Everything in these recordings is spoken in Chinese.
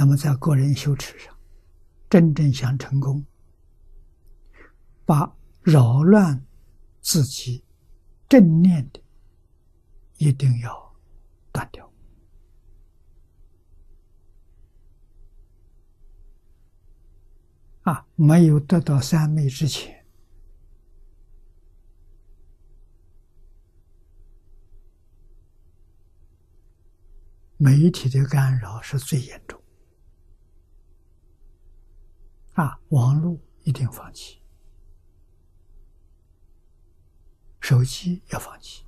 那么在个人修持上，真正想成功，把扰乱自己正念的，一定要断掉。啊，没有得到三昧之前，媒体的干扰是最严重。啊，网络一定放弃，手机要放弃。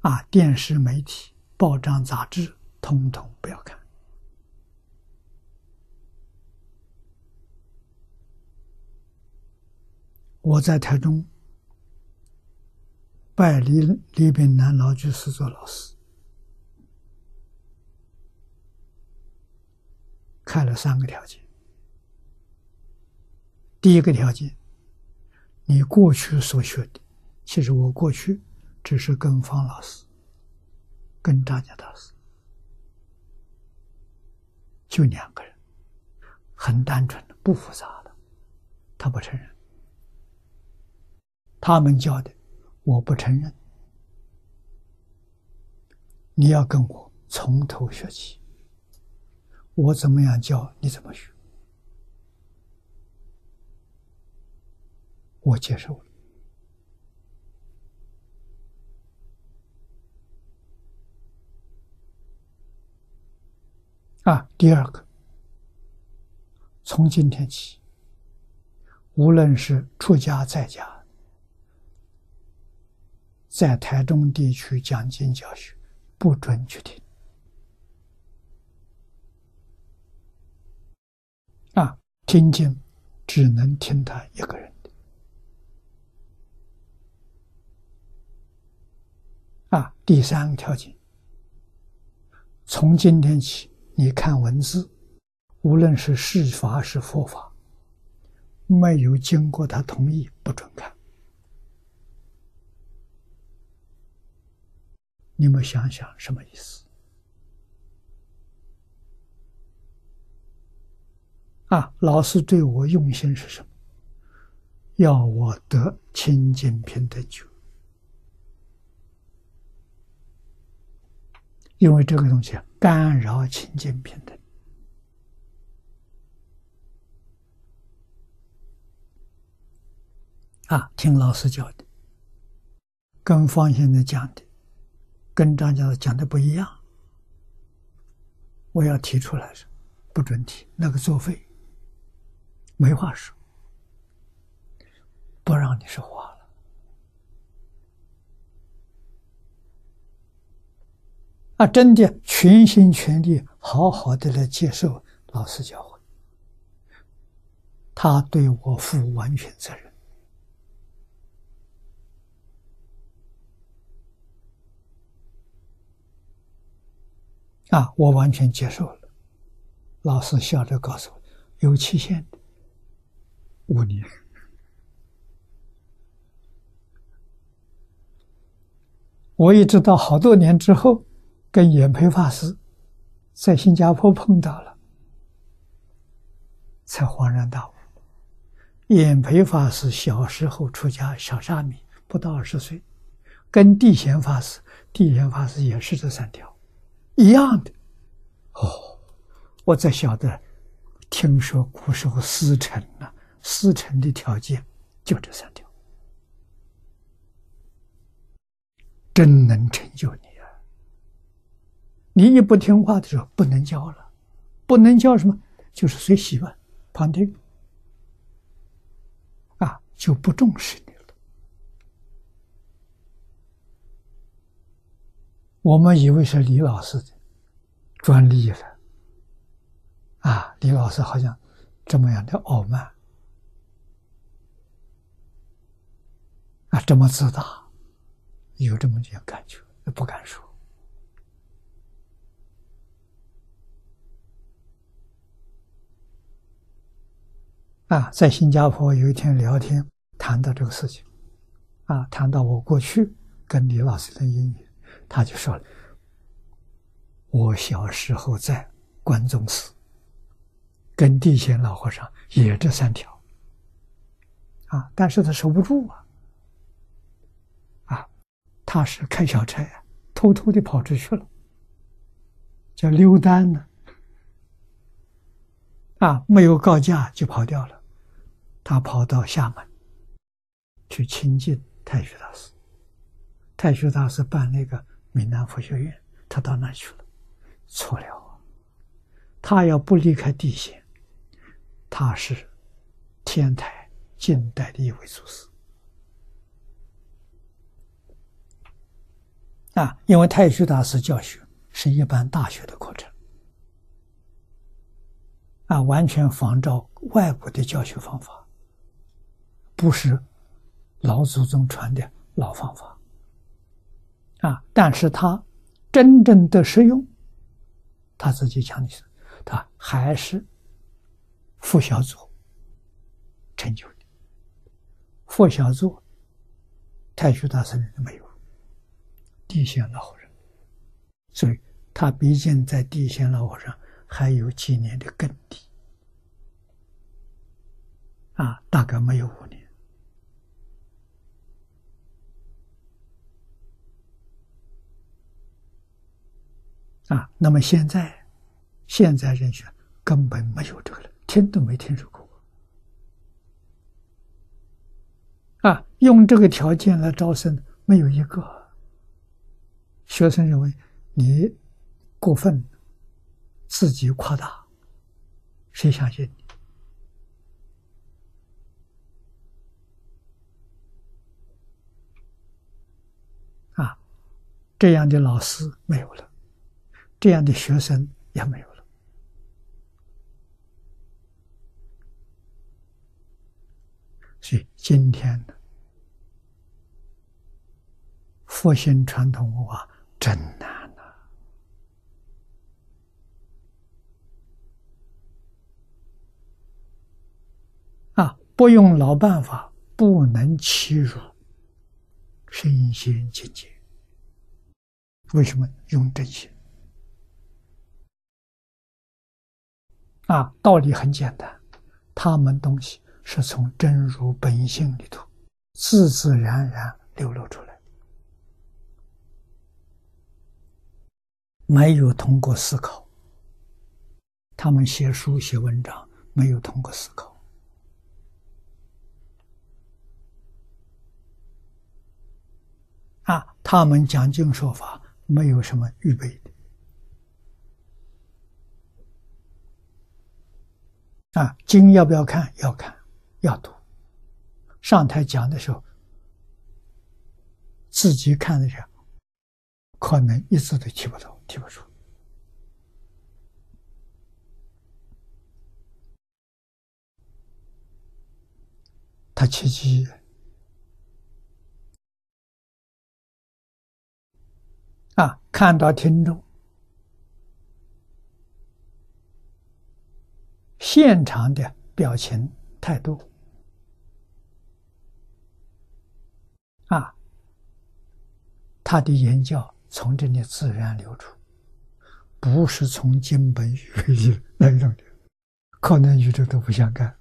啊，电视媒体、报章、杂志，通通不要看。我在台中拜李李炳南老居士做老师，开了三个条件。第一个条件，你过去所学的，其实我过去只是跟方老师、跟张家大师，就两个人，很单纯的，不复杂的，他不承认。他们教的，我不承认。你要跟我从头学起，我怎么样教你怎么学，我接受了。啊，第二个，从今天起，无论是出家在家。在台中地区讲经教学，不准去听。啊，听经只能听他一个人的。啊，第三个条件，从今天起，你看文字，无论是释法是佛法，没有经过他同意，不准看。你们想想什么意思？啊，老师对我用心是什么？要我得清净平等觉，因为这个东西干扰清净平等。啊，听老师教的，跟方先生讲的。跟张教授讲的不一样，我要提出来是不准提，那个作废，没话说，不让你说话了。啊，真的全心全力、好好的来接受老师教诲，他对我负完全责任。啊，我完全接受了。老师笑着告诉我，有期限的，五年。我一直到好多年之后，跟演培法师在新加坡碰到了，才恍然大悟。演培法师小时候出家，小沙弥，不到二十岁，跟地贤法师，地贤法师也是这三条。一样的，哦，我才晓得，听说古时候师承啊，师承的条件就这三条，真能成就你啊！你一不听话的时候，不能教了，不能教什么，就是随喜吧，旁听，啊，就不重视你了。我们以为是李老师的专利了，啊，李老师好像这么样的傲慢，啊，这么自大，有这么点感觉，不敢说。啊，在新加坡有一天聊天，谈到这个事情，啊，谈到我过去跟李老师的姻缘。他就说了：“我小时候在关中寺，跟地仙老和尚也这三条，啊，但是他守不住，啊，他是开小差啊，偷偷的跑出去了，叫溜单呢，啊，没有告假就跑掉了，他跑到厦门去亲近太虚大师，太虚大师办那个闽南佛学院，他到那去了。错了，他要不离开地仙，他是天台近代的一位祖师。啊。因为太虚大师教学是一般大学的课程啊，完全仿照外国的教学方法，不是老祖宗传的老方法啊。但是他真正的实用。他自己讲的是，他还是佛小组成就的。佛小组，太虚大师没有，地仙老和尚，所以他毕竟在地仙老和尚还有几年的根底，啊，大概没有五年。啊，那么现在，现在人选根本没有这个人，听都没听说过。啊，用这个条件来招生，没有一个。学生认为你过分，自己夸大，谁相信你？啊，这样的老师没有了。这样的学生也没有了，所以今天的复兴传统文化真难呐！啊，不用老办法，不能欺辱身心境界。为什么用真心？啊，道理很简单，他们东西是从真如本性里头自自然然流露出来，没有通过思考。他们写书写文章没有通过思考，啊，他们讲经说法没有什么预备的。啊，经要不要看？要看，要读。上台讲的时候，自己看的时候，可能一次都提不到，提不出。他切记啊，看到听众。现场的表情态度啊，他的言教从这里自然流出，不是从经本语义 来弄的，可能宇宙都不相干。